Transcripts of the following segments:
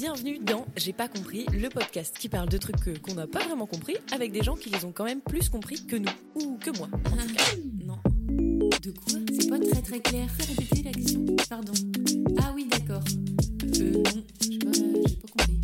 Bienvenue dans J'ai pas compris, le podcast qui parle de trucs que- qu'on n'a pas vraiment compris avec des gens qui les ont quand même plus compris que nous, ou que moi. en tout cas. Non. De quoi? C'est pas très très clair. Répéter la question. Pardon. Ah oui, d'accord. Euh, non, j'ai pas, j'ai pas compris.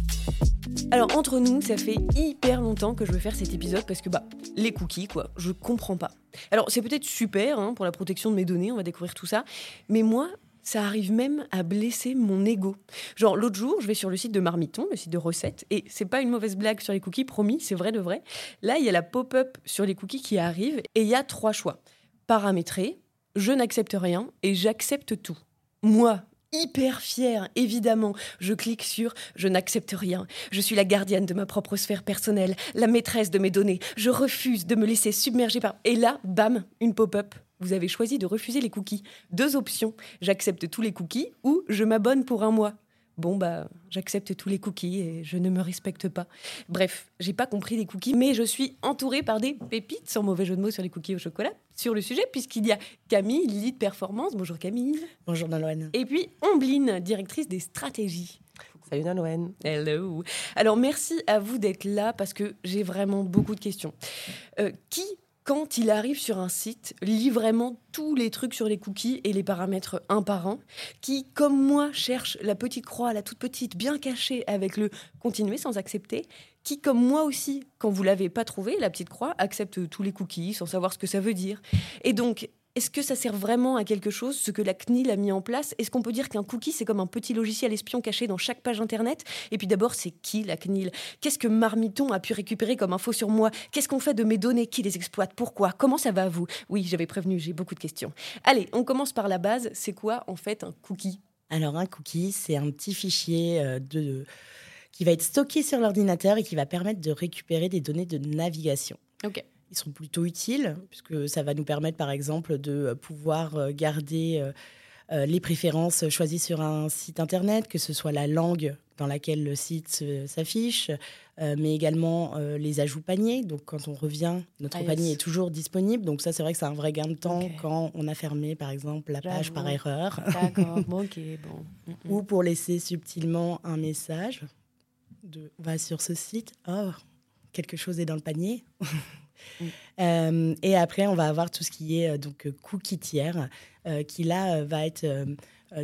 Alors entre nous, ça fait hyper longtemps que je veux faire cet épisode parce que bah les cookies quoi, je comprends pas. Alors c'est peut-être super hein, pour la protection de mes données, on va découvrir tout ça, mais moi ça arrive même à blesser mon ego. Genre l'autre jour, je vais sur le site de Marmiton, le site de recettes, et c'est pas une mauvaise blague sur les cookies, promis, c'est vrai de vrai. Là, il y a la pop-up sur les cookies qui arrive et il y a trois choix. Paramétrer, je n'accepte rien et j'accepte tout. Moi, hyper fière, évidemment, je clique sur je n'accepte rien. Je suis la gardienne de ma propre sphère personnelle, la maîtresse de mes données. Je refuse de me laisser submerger par. Et là, bam, une pop-up. Vous avez choisi de refuser les cookies. Deux options. J'accepte tous les cookies ou je m'abonne pour un mois. Bon, bah, j'accepte tous les cookies et je ne me respecte pas. Bref, j'ai pas compris les cookies, mais je suis entourée par des pépites, sans mauvais jeu de mots sur les cookies au chocolat, sur le sujet, puisqu'il y a Camille, lead performance. Bonjour Camille. Bonjour Naloane. Et puis Ombline, directrice des stratégies. Salut Naloane. Hello. Alors merci à vous d'être là parce que j'ai vraiment beaucoup de questions. Euh, qui, quand il arrive sur un site, lit vraiment tous les trucs sur les cookies et les paramètres un par un Qui, comme moi, cherche la petite croix, la toute petite, bien cachée avec le continuer sans accepter Qui, comme moi aussi, quand vous l'avez pas trouvé, la petite croix, accepte tous les cookies sans savoir ce que ça veut dire. Et donc, est-ce que ça sert vraiment à quelque chose, ce que la CNIL a mis en place? Est-ce qu'on peut dire qu'un cookie, c'est comme un petit logiciel espion caché dans chaque page Internet? Et puis d'abord, c'est qui la CNIL Qu'est-ce que Marmiton a pu récupérer comme info sur moi? Qu'est-ce qu'on fait de mes données? Qui les exploite? Pourquoi? Comment ça va à vous? Oui, j'avais prévenu, j'ai beaucoup de questions. Allez, on commence par la base. C'est quoi en fait un cookie? Alors un cookie, c'est un petit fichier euh, de, qui va être stocké sur l'ordinateur et qui va permettre de récupérer des données de navigation. Ok. Ils sont plutôt utiles puisque ça va nous permettre par exemple de pouvoir euh, garder euh, euh, les préférences choisies sur un site internet, que ce soit la langue dans laquelle le site s'affiche, euh, mais également euh, les ajouts paniers. Donc quand on revient, notre Ah, yes. panier est toujours disponible. Donc ça, c'est vrai que c'est un vrai gain de temps quand on a fermé par exemple la page par erreur. D'accord. ok, bon. Mm, mm. ou pour laisser subtilement un message de va sur ce site, oh, quelque chose est dans le panier. Mm. Euh, et après, on va avoir tout ce qui est euh, donc euh, cookie tiers, euh, qui là va être euh,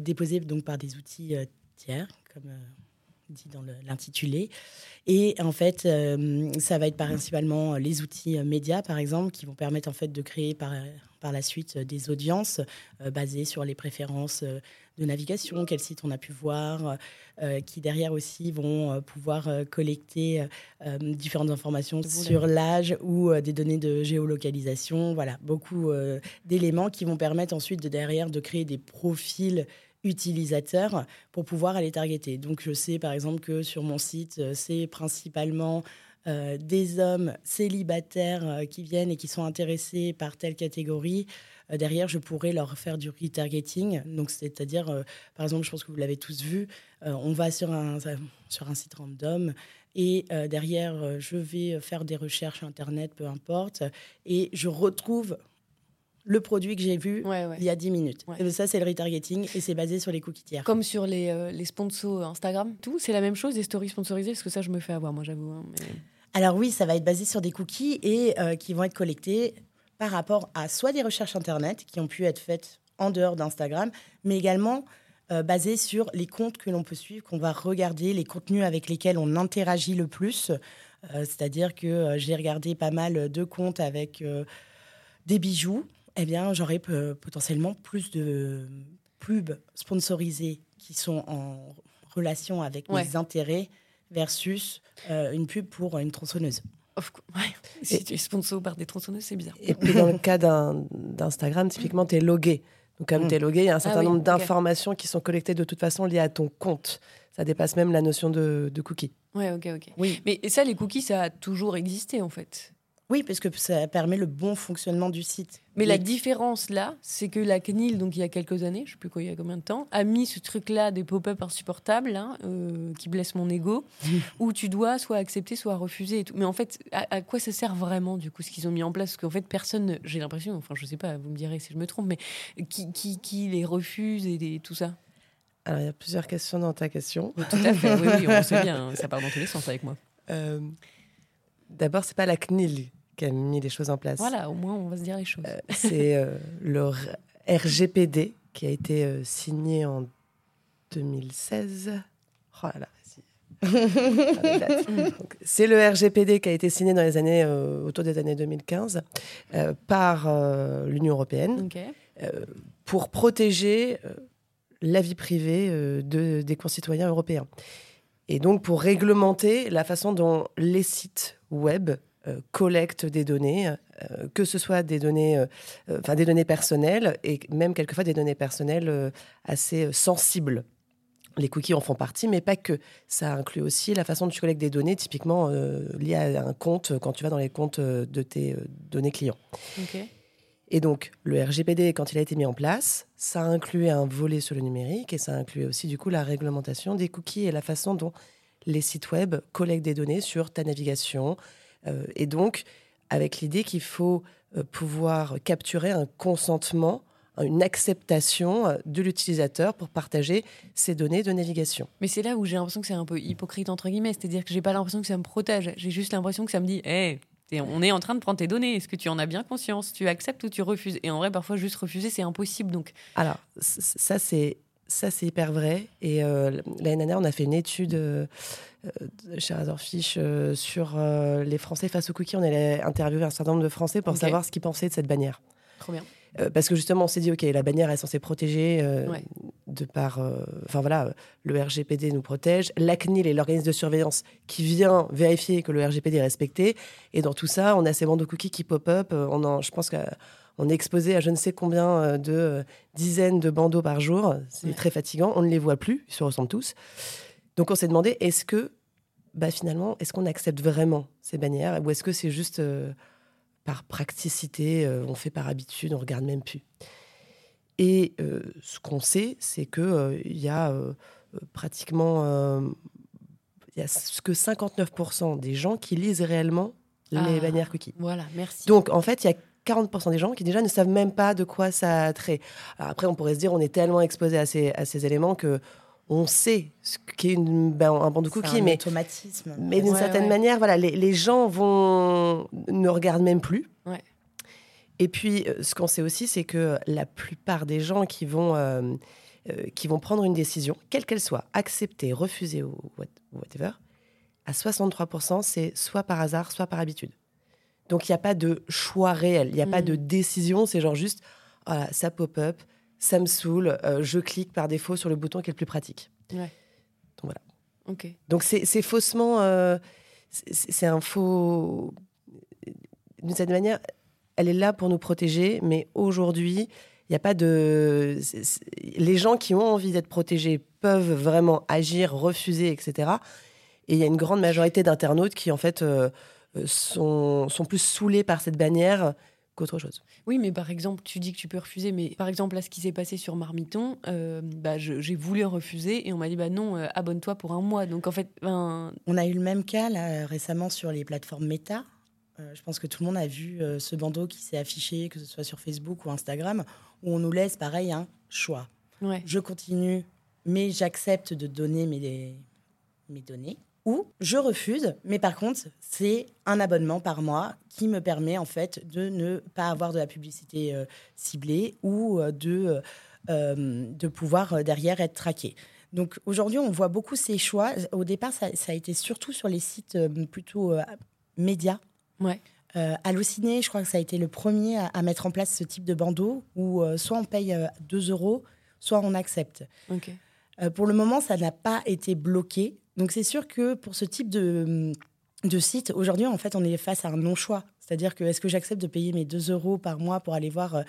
déposé donc par des outils tiers, comme dit dans l'intitulé. Et en fait, ça va être principalement les outils médias, par exemple, qui vont permettre en fait de créer par, par la suite euh, des audiences euh, basées sur les préférences euh, de navigation, quel site on a pu voir, euh, qui derrière aussi vont euh, pouvoir euh, collecter différentes informations sur l'âge ou des données de géolocalisation. Voilà, beaucoup d'éléments qui vont permettre ensuite de derrière de créer des profils utilisateurs pour pouvoir aller targeter. Donc je sais par exemple que sur mon site, c'est principalement euh, des hommes célibataires euh, qui viennent et qui sont intéressés par telle catégorie. Euh, derrière, je pourrais leur faire du retargeting. Donc, c'est-à-dire, par exemple, je pense que vous l'avez tous vu, on va sur un, sur un site random et derrière, je vais faire des recherches Internet, peu importe, et je retrouve le produit que j'ai vu Ouais, ouais. il y a 10 minutes. Ouais. Et ça, c'est le retargeting et c'est basé sur les cookies tiers. Comme sur les, euh, les sponsors Instagram, tout, c'est la même chose, des stories sponsorisées, parce que ça, je me fais avoir, moi, j'avoue. hein, mais- Alors oui, ça va être basé sur des cookies et euh, qui vont être collectés par rapport à soit des recherches Internet qui ont pu être faites en dehors d'Instagram, mais également euh, basées sur les comptes que l'on peut suivre, qu'on va regarder, les contenus avec lesquels on interagit le plus. Euh, C'est-à-dire que euh, j'ai regardé pas mal de comptes avec des bijoux. Eh bien, j'aurai potentiellement plus de pubs sponsorisées qui sont en relation avec Ouais. mes intérêts versus euh, une pub pour une tronçonneuse. Ouais. Si tu es sponsor par des tronçonneuses, c'est bizarre. Et puis dans le cas d'Instagram, typiquement, tu es logué. Donc comme Mm. tu es logué, il y a un certain oui, nombre d'informations qui sont collectées de toute façon liées à ton compte. Ça dépasse même la notion de, de cookie. Ouais, ok, ok. Oui. Mais ça, les cookies, ça a toujours existé, en fait. Oui, parce que ça permet le bon fonctionnement du site. Mais la différence là, c'est que la CNIL, donc il y a quelques années, je sais plus quoi, il y a combien de temps, a mis ce truc-là des pop-up insupportables hein, euh, qui blessent mon ego, où tu dois soit accepter, soit refuser et tout. Mais en fait, à, à quoi ça sert vraiment du coup ce qu'ils ont mis en place? Parce qu'en fait, personne, ne- j'ai l'impression, enfin je sais pas, vous me direz si je me trompe, mais qui, qui, qui les refuse et des- tout ça? Alors, il y a plusieurs questions dans ta question. Tout à fait, oui, oui, on sait bien, hein, ça part dans tous les sens avec moi. Euh, D'abord, c'est pas la CNIL qui a mis les choses en place. Voilà, au moins on va se dire les choses. Euh, c'est euh, le RGPD qui a été euh, signé en 2016. Oh là. Donc, C'est le RGPD qui a été signé dans les années, euh, autour des années 2015 euh, par euh, l'Union européenne pour protéger la vie privée de, des concitoyens européens. Et donc pour réglementer la façon dont les sites web euh, collectent des données, euh, que ce soit des données, euh, enfin des données personnelles et même quelquefois des données personnelles assez sensibles. Les cookies en font partie, mais pas que. Ça inclut aussi la façon dont tu collectes des données, typiquement euh, liées à un compte quand tu vas dans les comptes de tes données clients. Et donc, le RGPD, quand il a été mis en place, ça incluait un volet sur le numérique et ça incluait aussi, du coup, la réglementation des cookies et la façon dont les sites web collectent des données sur ta navigation. Euh, et donc, avec l'idée qu'il faut euh, pouvoir capturer un consentement, une acceptation euh, de l'utilisateur pour partager ces données de navigation. Mais c'est là où j'ai l'impression que c'est un peu hypocrite entre guillemets, c'est-à-dire que j'ai pas l'impression que ça me protège, j'ai juste l'impression que ça me dit, hé, on est en train de prendre tes données, est-ce que tu en as bien conscience? Tu acceptes ou tu refuses? Et en vrai, parfois, juste refuser, c'est impossible. Donc, Alors, ça, c'est. Ça, c'est hyper vrai. Et euh, l'année dernière, on a fait une étude euh, euh, chez Razorfish euh, sur euh, les Français face aux cookies. On allait interviewer un certain nombre de Français pour savoir ce qu'ils pensaient de cette bannière. trop bien. Euh, parce que justement, on s'est dit, OK, la bannière est censée protéger euh, Ouais. de par. euh, Enfin voilà, euh, le RGPD nous protège. La CNIL est l'organisme de surveillance qui vient vérifier que le RGPD est respecté. Et dans tout ça, on a ces bandes de cookies qui pop-up. Euh, je pense qu'on est exposé à je ne sais combien euh, de euh, dizaines de bandeaux par jour. C'est Ouais. très fatigant. On ne les voit plus. Ils se ressemblent tous. Donc on s'est demandé, est-ce que, bah, finalement, est-ce qu'on accepte vraiment ces bannières ou est-ce que c'est juste euh, par praticité, euh, on fait par habitude, on regarde même plus? Et euh, ce qu'on sait, c'est que il y a pratiquement il y a ce que 59% des gens qui lisent réellement les Ah. bannières cookies. Voilà, merci. Donc, en fait, il y a 40% des gens qui déjà ne savent même pas de quoi ça a trait. Alors après, on pourrait se dire, on est tellement exposé à ces, à ces éléments que on sait ce qu'est une, ben, un banc de C'est cookies, un mais, automatisme. mais d'une Ouais, certaine ouais. manière, voilà, les, les gens vont ne regardent même plus. Ouais. Et puis, euh, ce qu'on sait aussi, c'est que la plupart des gens qui vont, euh, euh, qui vont prendre une décision, quelle qu'elle soit, accepter, refuser ou what- ou whatever, à 63%, c'est soit par hasard, soit par habitude. Donc, il n'y a pas de choix réel, il n'y a pas Mm. de décision, c'est genre juste, voilà, ça pop-up, ça me saoule, euh, je clique par défaut sur le bouton qui est le plus pratique. Ok. Donc, c'est c'est faussement. euh, c'est un faux. D'une certaine manière, elle est là pour nous protéger, mais aujourd'hui, il n'y a pas de. Les gens qui ont envie d'être protégés peuvent vraiment agir, refuser, etc. Et il y a une grande majorité d'internautes qui, en fait, euh, sont, sont plus saoulés par cette bannière qu'autre chose. Oui, mais par exemple, tu dis que tu peux refuser, mais par exemple, là, ce qui s'est passé sur Marmiton, euh, bah, je- j'ai voulu refuser et on m'a dit, bah non, euh, abonne-toi pour un mois. Donc en fait, ben, On a eu le même cas là, récemment sur les plateformes Meta. Euh, je pense que tout le monde a vu euh, ce bandeau qui s'est affiché, que ce soit sur Facebook ou Instagram, où on nous laisse pareil un choix. ouais. Je continue, mais j'accepte de donner mes, mes données. Ou je refuse, mais par contre, c'est un abonnement par mois qui me permet en fait de ne pas avoir de la publicité euh, ciblée ou euh, de, euh, de pouvoir derrière être traqué. Donc aujourd'hui, on voit beaucoup ces choix. Au départ, ça, ça a été surtout sur les sites plutôt médias. Ouais. Allociné, je crois que ça a été le premier à, à mettre en place ce type de bandeau où soit on paye euh, 2 euros, soit on accepte. Ok. Euh, pour le moment, ça n'a pas été bloqué. Donc c'est sûr que pour ce type de, de site, aujourd'hui, en fait, on est face à un non-choix. C'est-à-dire que est-ce que j'accepte de payer mes 2 euros par mois pour aller voir euh,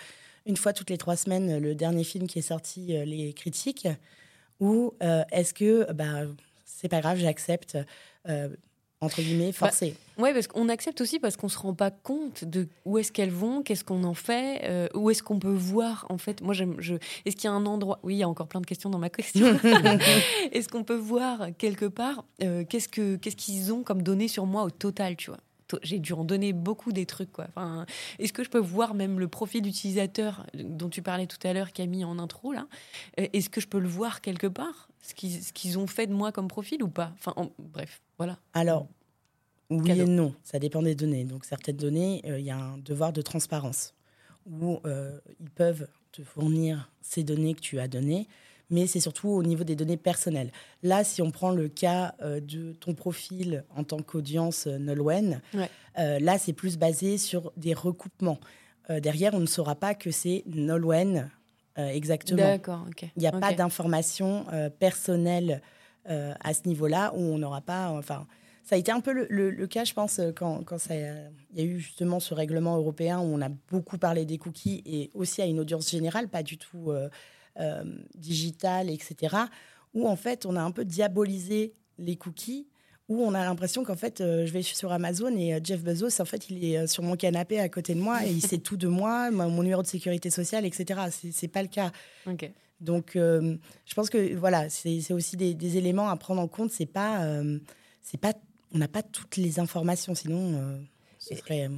une fois toutes les trois semaines euh, le dernier film qui est sorti, euh, Les Critiques? Ou euh, est-ce que bah, c'est pas grave, j'accepte, euh, entre guillemets, forcé Ouais, parce qu'on accepte aussi parce qu'on se rend pas compte de où est-ce qu'elles vont, qu'est-ce qu'on en fait, euh, où est-ce qu'on peut voir en fait. Moi, j'aime. Je... Est-ce qu'il y a un endroit Oui, il y a encore plein de questions dans ma question. est-ce qu'on peut voir quelque part euh, qu'est-ce que qu'est-ce qu'ils ont comme données sur moi au total, tu vois? J'ai dû en donner beaucoup des trucs. Quoi. Enfin, Est-ce que je peux voir même le profil d'utilisateur dont tu parlais tout à l'heure, Camille, en intro là? Euh, Est-ce que je peux le voir quelque part Ce qu'ils ce qu'ils ont fait de moi comme profil ou pas? Enfin, en- bref, voilà. Alors, oui Cadeau. et non, ça dépend des données. Donc, certaines données, euh, il y a un devoir de transparence où euh, ils peuvent te fournir ces données que tu as données, mais c'est surtout au niveau des données personnelles. Là, si on prend le cas euh, de ton profil en tant qu'audience Nolwenn, Ouais. euh, là, c'est plus basé sur des recoupements. Euh, derrière, on ne saura pas que c'est Nolwenn exactement. D'accord, ok. Il n'y a pas personnelles euh, à ce niveau-là où on n'aura pas. Enfin, ça a été un peu le, le- le cas, je pense, euh, quand, quand ça, il y a eu justement ce règlement européen où on a beaucoup parlé des cookies et aussi à une audience générale, pas du tout euh, euh, digitale, etc. Où en fait, on a un peu diabolisé les cookies. Où on a l'impression qu'en fait, euh, je vais sur Amazon et euh, Jeff Bezos, en fait, il est euh, sur mon canapé à côté de moi et il sait tout de moi, mon numéro de sécurité sociale, etc. C'est- pas le cas. Donc, je pense que voilà, c'est aussi des, des éléments à prendre en compte. C'est pas, c'est pas, on n'a pas toutes les informations, sinon euh, ce serait euh,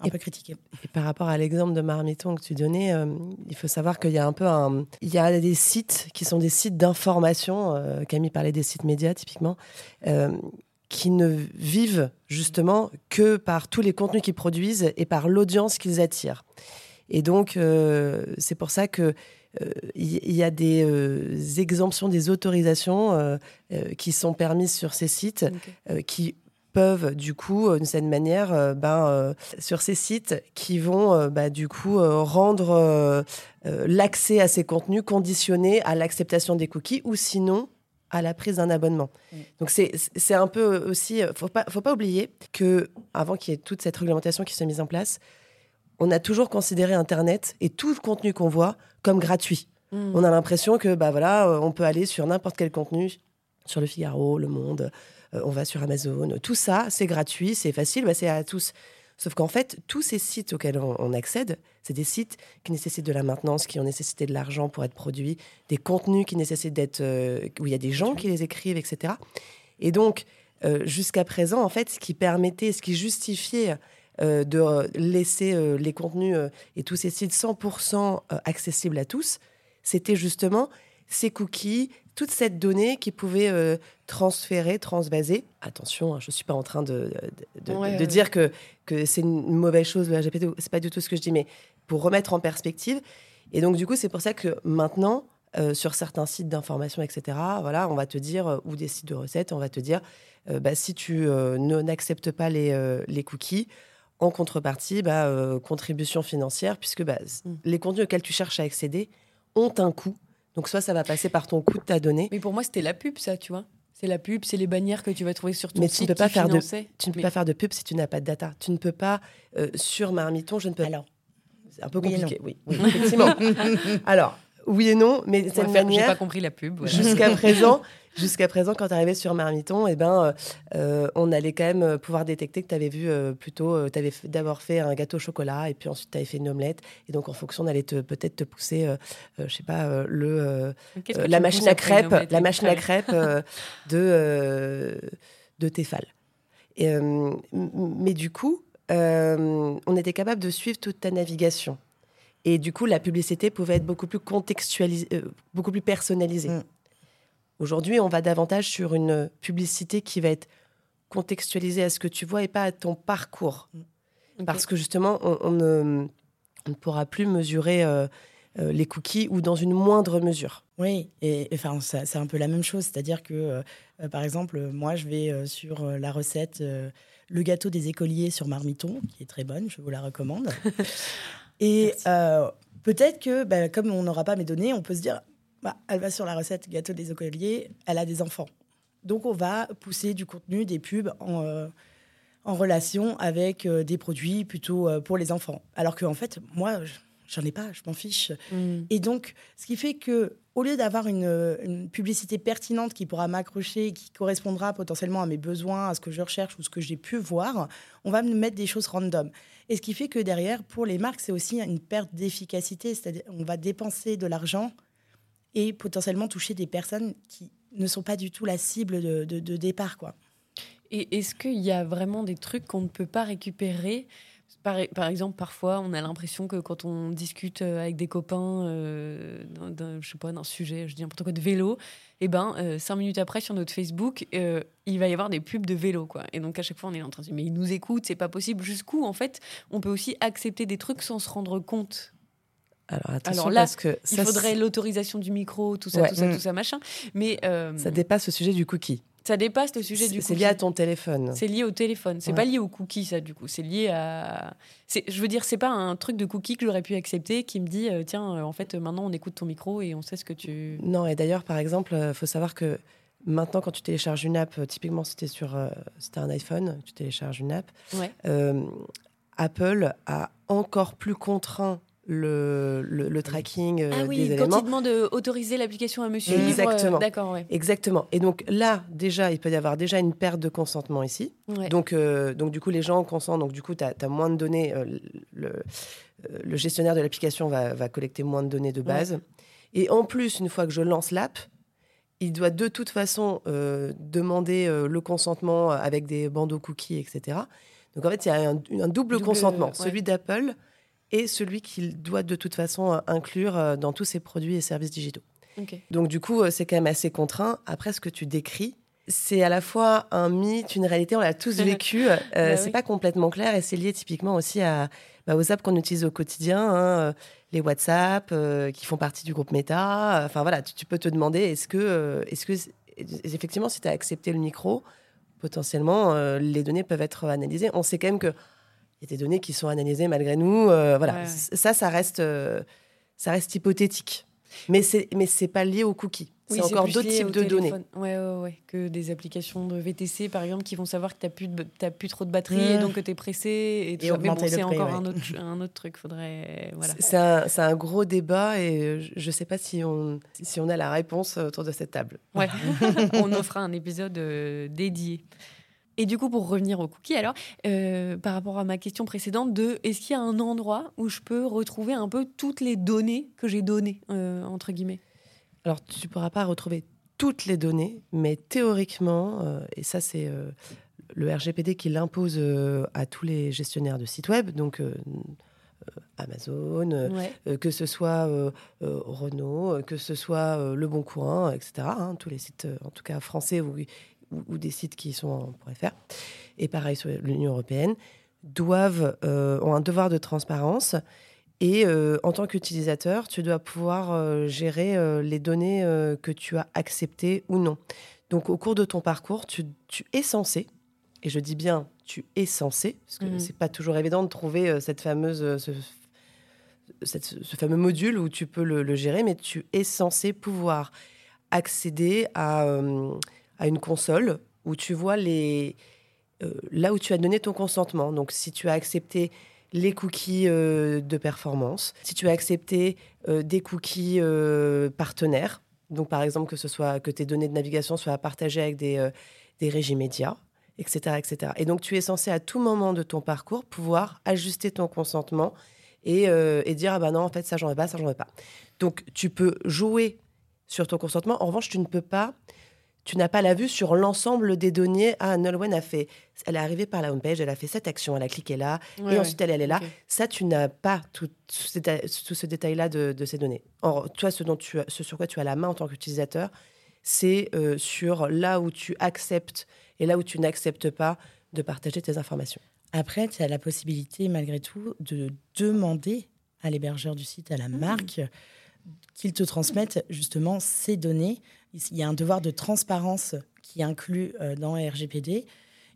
un Et- peu critiqué. Et par rapport à l'exemple de Marmiton que tu donnais, euh, il faut savoir qu'il y a un peu un, il y a des sites qui sont des sites d'information. euh, Camille parlait des sites médias typiquement, euh, qui ne vivent justement que par tous les contenus qu'ils produisent et par l'audience qu'ils attirent. Et donc c'est pour ça que il il y a des euh, exemptions, des autorisations euh, euh, qui sont permises sur ces sites euh, qui peuvent du coup euh, d'une certaine manière euh, ben, euh, sur ces sites qui vont euh, bah, du coup euh, rendre euh, euh, l'accès à ces contenus conditionné à l'acceptation des cookies ou sinon à la prise d'un abonnement. Mm. Donc c'est un peu aussi euh, faut pas faut pas oublier que avant qu'il y ait toute cette réglementation qui soit mise en place, on a toujours considéré internet et tout le contenu qu'on voit comme gratuit. Hmm. On a l'impression que bah voilà, euh, on peut aller sur n'importe quel contenu, sur le Figaro, Le Monde, euh, on va sur Amazon, tout ça, c'est gratuit, c'est facile, bah, c'est à tous. Sauf qu'en fait, tous ces sites auxquels on, on accède, c'est des sites qui nécessitent de la maintenance, qui ont nécessité de l'argent pour être produits, des contenus qui nécessitent d'être euh, où il y a des gens qui les écrivent, etc. Et donc, euh, jusqu'à présent, en fait, ce qui permettait, ce qui justifiait euh, de euh, laisser euh, les contenus euh, et tous ces sites 100% euh, accessibles à tous, c'était justement ces cookies, toute cette donnée qui pouvait transférer, transvaser. Attention, hein, je ne suis pas en train de, de- de- Ouais, de ouais. dire que, que c'est une mauvaise chose le RGPD, c'est pas du tout ce que je dis, mais pour remettre en perspective. Et donc, du coup, c'est pour ça que maintenant, euh, sur certains sites d'information, etc., voilà, on va te dire, euh, ou des sites de recettes, on va te dire, euh, bah, si tu n'acceptes pas les, les cookies, en contrepartie, bah, euh, contribution financière, puisque bah, s- Mm. les contenus auxquels tu cherches à accéder ont un coût. Donc, soit ça va passer par ton coût de ta donnée, Mais pour moi, c'était la pub, ça, tu vois. C'est la pub, c'est les bannières que tu vas trouver sur ton Mais tu ne site. peux pas faire de- tu ne peux Mais- pas faire de pub si tu n'as pas de data. Tu ne peux pas, euh, sur Marmiton, je ne peux Alors, C'est un peu compliqué, oui, oui, effectivement. Alors, oui et non, mais cette faire- J'ai manière, pas compris la pub. voilà. jusqu'à présent, jusqu'à présent, quand tu arrivais sur Marmiton, eh ben, euh, euh, on allait quand même euh, pouvoir détecter que tu avais vu euh, plutôt, tu avais d'abord fait un gâteau au chocolat et puis ensuite tu avais fait une omelette. Et donc, en fonction, on allait te- peut-être te pousser, euh, euh, je sais pas, euh, le, euh, euh, la machine à crêpes, la machine à crêpes? euh, de, euh, de Tefal. Et, euh, mais du coup, euh, on était capable de suivre toute ta navigation. Et du coup, la publicité pouvait être beaucoup plus contextualisée, euh, beaucoup plus personnalisée. Mm. Aujourd'hui, on va davantage sur une publicité qui va être contextualisée à ce que tu vois et pas à ton parcours. Parce que justement, on, on ne, on ne pourra plus mesurer euh, euh, les cookies ou dans une moindre mesure. Oui, et et, enfin, ça- c'est un peu la même chose. C'est-à-dire que, euh, par exemple, moi, je vais sur la recette Le gâteau des écoliers sur Marmiton, qui est très bonne, je vous la recommande. et peut-être que, bah, comme on n'aura pas mes données, on peut se dire bah, elle va sur la recette gâteau des écoliers, elle a des enfants. Donc, on va pousser du contenu, des pubs en. euh, en relation avec euh, des produits plutôt euh, pour les enfants. Alors qu'en fait, moi, je- j'en ai pas, je m'en fiche. Hmm. Et donc, ce qui fait que, au lieu d'avoir une, une publicité pertinente qui pourra m'accrocher, qui correspondra potentiellement à mes besoins, à ce que je recherche ou ce que j'ai pu voir, on va me mettre des choses random. Et ce qui fait que derrière, pour les marques, c'est aussi une perte d'efficacité. C'est-à-dire, on va dépenser de l'argent et potentiellement toucher des personnes qui ne sont pas du tout la cible de, départ, quoi. Et est-ce qu'il y a vraiment des trucs qu'on ne peut pas récupérer? Par, exemple, parfois, on a l'impression que quand on discute euh, avec des copains, euh, je sais pas, d'un sujet, je dis n'importe quoi, de vélo, eh ben, euh, cinq minutes après, sur notre Facebook, il va y avoir des pubs de vélo, quoi. Et donc, à chaque fois, on est en train de dire, mais ils nous écoutent, c'est pas possible. Jusqu'où, en fait, on peut aussi accepter des trucs sans se rendre compte? Alors, attention, Alors là, parce que il ça, faudrait l'autorisation du micro, tout ça, Ouais. tout ça, Mm. tout ça, machin. Mais euh, ça dépasse le sujet du cookie. ça dépasse le sujet du C'est c'est cookie. lié à ton téléphone. C'est lié au téléphone. C'est Ouais. pas lié au cookie, ça, du coup. C'est lié à. Je veux dire, c'est pas un truc de cookie que j'aurais pu accepter qui me dit euh, tiens, euh, en fait, maintenant, on écoute ton micro et on sait ce que tu. Non, et d'ailleurs, par exemple, il faut savoir que maintenant, quand tu télécharges une app, typiquement si tu sur euh, si un iPhone, tu télécharges une app, Ouais. Apple a encore plus contraint le, le, le tracking euh, ah oui, des quand éléments. il demande d'autoriser l'application à suivre. Exactement. euh, D'accord, ouais. Exactement. Et donc là, déjà, il peut y avoir déjà une perte de consentement ici. Ouais. Donc, euh, donc, du coup, les gens consentent. Donc, du coup, tu as, moins de données. euh, le, euh, le gestionnaire de l'application va, va collecter moins de données de base. Et en plus, une fois que je lance l'app, il doit de toute façon euh, demander euh, le consentement avec des bandeaux cookies, etc. Donc, en fait, il y a un, un double, Double, consentement, ouais. celui d'Apple et celui qu'il doit de toute façon euh, inclure euh, dans tous ses produits et services digitaux. Donc du coup, euh, c'est quand même assez contraint. Après, ce que tu décris, c'est à la fois un mythe, une réalité, on l'a tous vécu. Euh, Bah c'est oui. pas complètement clair et c'est lié typiquement aussi à, bah, aux apps qu'on utilise au quotidien, hein, les WhatsApp euh, qui font partie du groupe Meta. Enfin voilà, tu, tu peux te demander est-ce que, euh, est-ce que effectivement, si tu as accepté le micro, potentiellement les données peuvent être analysées. On sait quand même que y a des données qui sont analysées malgré nous. euh, voilà, Ouais, ça, ça reste, euh, ça reste hypothétique. Mais c'est, mais c'est pas lié aux cookies. Oui, c'est encore d'autres types de données. Ouais, ouais, ouais. Que des applications de VTC, par exemple, qui vont savoir que tu n'as plus, de- t'as plus trop de batterie Mmh. et donc que tu es pressé. Et, tout Et ça. Mais bon, c'est encore ouais. un, autre, un autre truc. Faudrait. Voilà. C'est un, c'est un gros débat et je ne sais pas si on, si on a la réponse autour de cette table. Ouais. On en fera un épisode euh, dédié. Et du coup, pour revenir aux cookies, alors, euh, par rapport à ma question précédente de est-ce qu'il y a un endroit où je peux retrouver un peu toutes les données que j'ai données, euh, entre guillemets? Alors, tu ne pourras pas retrouver toutes les données, mais théoriquement, euh, et ça c'est le RGPD qui l'impose à tous les gestionnaires de sites web, donc Amazon, Ouais. euh, que ce soit euh, euh, Renault, que ce soit Le Bon Coin, etc. hein, tous les sites, en tout cas français ou, ou, ou des sites qui sont en .fr, et pareil sur l'Union européenne, doivent euh, ont un devoir de transparence. Et euh, en tant qu'utilisateur, tu dois pouvoir euh, gérer les données que tu as acceptées ou non. Donc, au cours de ton parcours, tu, tu es censé, et je dis bien tu es censé, parce que Mhm. c'est pas toujours évident de trouver cette fameuse, ce, cette- ce fameux module où tu peux le, le gérer, mais tu es censé pouvoir accéder à, à une console où tu vois les, euh, là où tu as donné ton consentement. Donc, si tu as accepté les cookies euh, de performance, si tu as accepté euh, des cookies partenaires, donc par exemple que ce soit que tes données de navigation soient partagées avec des, des régies médias, etc., etc. Et donc tu es censé à tout moment de ton parcours pouvoir ajuster ton consentement et, et dire ah bah non en fait ça j'en veux pas, ça j'en veux pas. Donc tu peux jouer sur ton consentement. En revanche, tu ne peux pas, tu n'as pas la vue sur l'ensemble des données. Ah, Nolwenn a fait, elle est arrivée par la homepage, elle a fait cette action, elle a cliqué là, Ouais, et ouais. ensuite elle, elle est là. Ça, tu n'as pas tout, tout ce détail-là de, de ces données. Or, toi, ce, dont tu as- ce sur quoi tu as la main en tant qu'utilisateur, c'est euh, sur là où tu acceptes et là où tu n'acceptes pas de partager tes informations. Après, tu as la possibilité, malgré tout, de demander à l'hébergeur du site, à la marque, qu'il te transmette justement ces données. Il y a un devoir de transparence qui est inclus euh, dans RGPD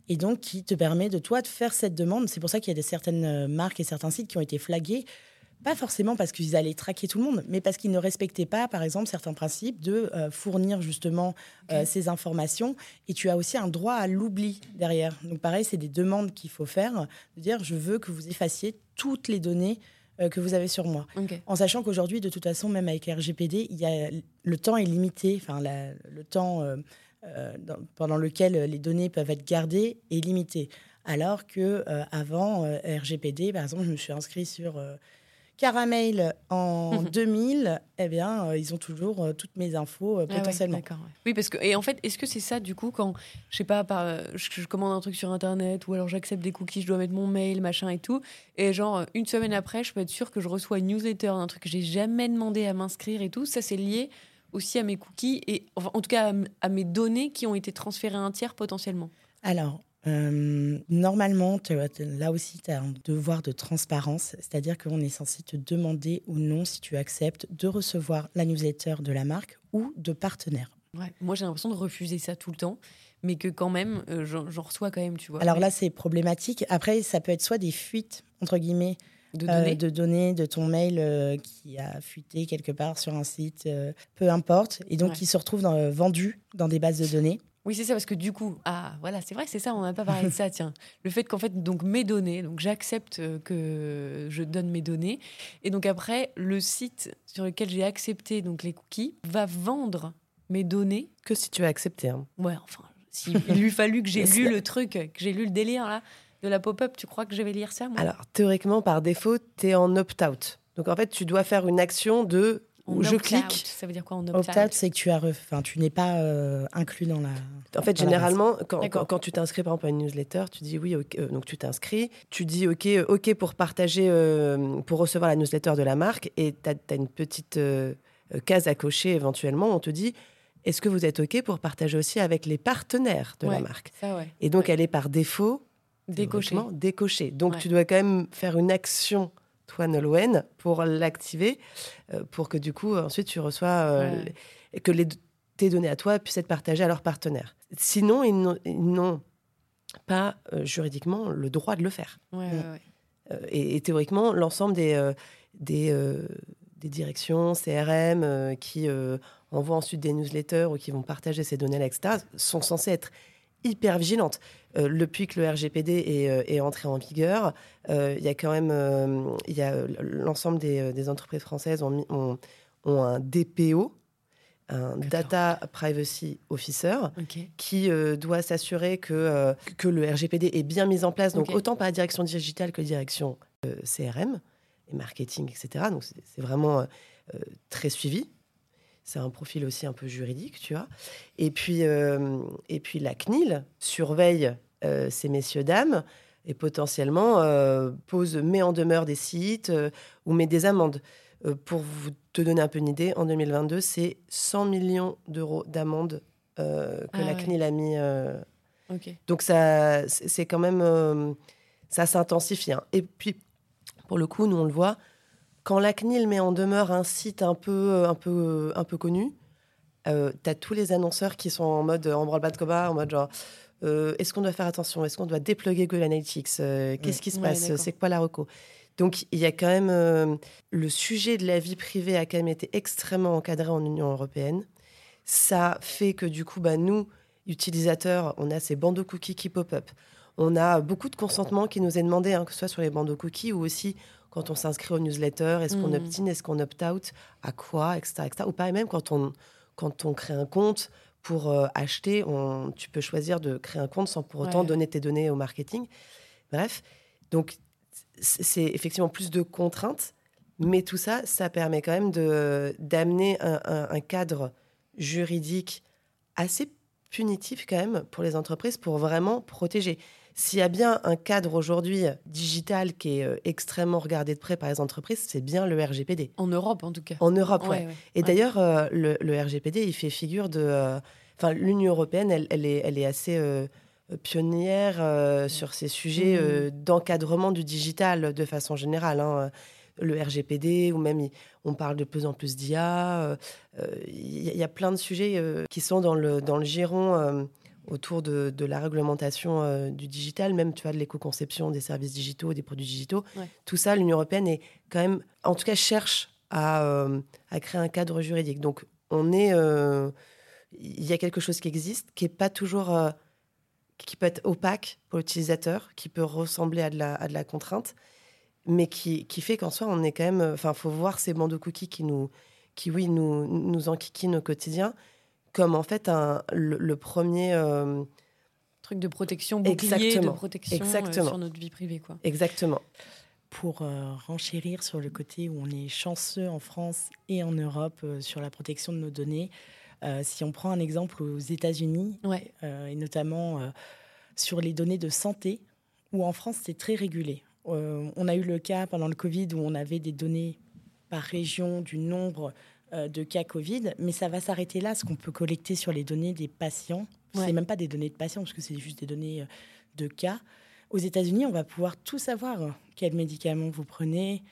et donc qui te permet de toi de faire cette demande. C'est pour ça qu'il y a des certaines euh, marques et certains sites qui ont été flagués, pas forcément parce qu'ils allaient traquer tout le monde, mais parce qu'ils ne respectaient pas, par exemple, certains principes de euh, fournir justement euh, ces informations. Et tu as aussi un droit à l'oubli derrière. Donc pareil, c'est des demandes qu'il faut faire, de dire je veux que vous effaciez toutes les données euh, que vous avez sur moi. En sachant qu'aujourd'hui, de toute façon, même avec RGPD, il y a, le temps est limité, enfin le temps euh, euh, dans- pendant lequel les données peuvent être gardées est limité. Alors que avant RGPD, par exemple, je me suis inscrit sur Caramel en 2000, eh bien, euh, ils ont toujours euh, toutes mes infos euh, Ah potentiellement. ouais. Oui, parce que et en fait, est-ce que c'est ça du coup quand je sais pas, par, je, je commande un truc sur internet ou alors j'accepte des cookies, je dois mettre mon mail, machin et tout, et genre une semaine après, je peux être sûre que je reçois une newsletter d'un truc que j'ai jamais demandé à m'inscrire et tout. Ça, c'est lié aussi à mes cookies et enfin, en tout cas à, à mes données qui ont été transférées à un tiers potentiellement. Alors, euh, normalement, là aussi, tu as un devoir de transparence, c'est-à-dire qu'on est censé te demander ou non si tu acceptes de recevoir la newsletter de la marque ou de partenaire. Ouais. Moi, j'ai l'impression de refuser ça tout le temps, mais que quand même, euh, j'en reçois quand même, tu vois. Alors là, c'est problématique. Après, ça peut être soit des fuites, entre guillemets, de euh, données. de données de ton mail euh, qui a fuité quelque part sur un site, euh, peu importe, et donc Ouais. qui se retrouve dans, vendu dans des bases de données. Oui, c'est ça, parce que du coup, ah, voilà, c'est vrai, c'est ça, on n'a pas parlé de ça, tiens. Le fait qu'en fait, donc mes données, donc j'accepte euh, que je donne mes données, et donc après, le site sur lequel j'ai accepté donc les cookies va vendre mes données. Que si tu as accepté. hein. Ouais, enfin, s'il il lui fallu que j'ai lu le truc, que j'ai lu le délire là de la pop-up, tu crois que je vais lire ça, moi? Alors, théoriquement, par défaut, tu es en opt-out. Donc, en fait, tu dois faire une action de En je clique. Ça veut dire quoi en Opt-out, c'est que tu as, ref- enfin, tu n'es pas euh, inclus dans la. En fait, généralement, quand, D'accord. quand, quand tu t'inscris par exemple à une newsletter, tu dis oui, euh, donc tu t'inscris, tu dis ok, ok pour partager, euh, pour recevoir la newsletter de la marque, et tu as, une petite case à cocher éventuellement. On te dit est-ce que vous êtes ok pour partager aussi avec les partenaires de la marque? Ça, ouais. Et donc, Ouais. elle est par défaut Décoché. théoriquement, décochée. Donc, Ouais. tu dois quand même faire une action, toi, Nolwenn, pour l'activer, euh, pour que du coup, ensuite, tu reçois euh, Ouais. les- que les, tes données à toi puissent être partagées à leurs partenaires. Sinon, ils n'ont- pas euh, juridiquement le droit de le faire. Ouais, ouais, ouais. Euh, et, et théoriquement, l'ensemble des, des, des directions CRM qui envoient ensuite des newsletters ou qui vont partager ces données-là, etc., sont censées être hyper vigilantes. Euh, depuis que le RGPD est, euh, est entré en vigueur, euh, il y a quand même il y a, l'ensemble des, des entreprises françaises ont, mis- ont, ont un DPO, un. Data Privacy Officer, qui euh, doit s'assurer que, euh, que le RGPD est bien mis en place, donc autant par la direction digitale que la direction euh, CRM et marketing, etc. Donc c'est vraiment très suivi. C'est un profil aussi un peu juridique, tu vois. Et puis, euh, et puis la CNIL surveille euh, ces messieurs-dames et potentiellement euh, pose, met en demeure des sites ou met des amendes. Pour vous te donner un peu une idée, en 2022, c'est 100 millions d'euros d'amende euh, que Ah la ouais. CNIL a mis. donc ça, c'est quand même, ça s'intensifie. hein. Et puis, pour le coup, nous on le voit, quand la CNIL met en demeure un site un peu, un peu, un peu connu, euh, tu as tous les annonceurs qui sont en mode en branle-bas de combat, en mode genre, euh, est-ce qu'on doit faire attention? Est-ce qu'on doit dépluguer Google Analytics? Euh, Qu'est-ce qui se passe? C'est quoi la reco? Donc, il y a quand même euh, le sujet de la vie privée a quand même été extrêmement encadré en Union européenne. Ça fait que du coup, bah, nous, utilisateurs, on a ces bandeaux cookies qui pop-up. On a beaucoup de consentement qui nous est demandé, hein, que ce soit sur les bandeaux cookies ou aussi quand on s'inscrit aux newsletters. Est-ce qu'on Mhm. opt-in, est-ce qu'on opt-out, à quoi, etc., etc. Ou pas même quand on, quand on crée un compte pour euh, acheter, on, tu peux choisir de créer un compte sans pour autant Ouais. donner tes données au marketing. Bref, donc c'est effectivement plus de contraintes, mais tout ça, ça permet quand même d'amener un, un- un cadre juridique assez punitif quand même pour les entreprises pour vraiment protéger. S'il y a bien un cadre aujourd'hui digital qui est euh, extrêmement regardé de près par les entreprises, c'est bien le RGPD. En Europe, en tout cas. En Europe, ouais. Ouais, ouais. Et d'ailleurs, euh, le, le RGPD, il fait figure de. euh, Enfin, l'Union européenne, elle, elle est, elle est assez euh, pionnière euh, sur ces sujets euh, d'encadrement du digital de façon générale. hein. Le RGPD, ou même on parle de plus en plus d'IA. euh, euh, Il y, a- il y a plein de sujets euh, qui sont dans le, dans le giron euh, autour de, de la réglementation euh, du digital, même tu vois, de l'éco-conception des services digitaux, des produits digitaux. Ouais. Tout ça, l'Union européenne est quand même, en tout cas, cherche à, euh, à créer un cadre juridique. Donc, on est, euh, il y a quelque chose qui existe, qui est pas toujours, qui peut être opaque pour l'utilisateur, qui peut ressembler à de la, à de la contrainte, mais qui, qui fait qu'en soi, on est quand même, enfin, faut voir ces bandeaux cookies qui nous, qui oui, nous, nous enquiquinent au quotidien, comme en fait un, le, le premier, euh, Truc de protection, bouclier de Exactement. protection euh, sur notre vie privée, quoi. exactement. pour euh, renchérir sur le côté où on est chanceux en France et en Europe euh, sur la protection de nos données, euh, si on prend un exemple aux États-Unis, Ouais. euh, et notamment euh, sur les données de santé, où en France c'est très régulé. Euh, on a eu le cas pendant le Covid où on avait des données par région du nombre euh, de cas Covid, mais ça va s'arrêter là, ce qu'on peut collecter sur les données des patients. Ouais. C'est même pas des données de patients, parce que c'est juste des données euh, de cas. Aux États-Unis, on va pouvoir tout savoir. euh, Quels médicaments vous prenez,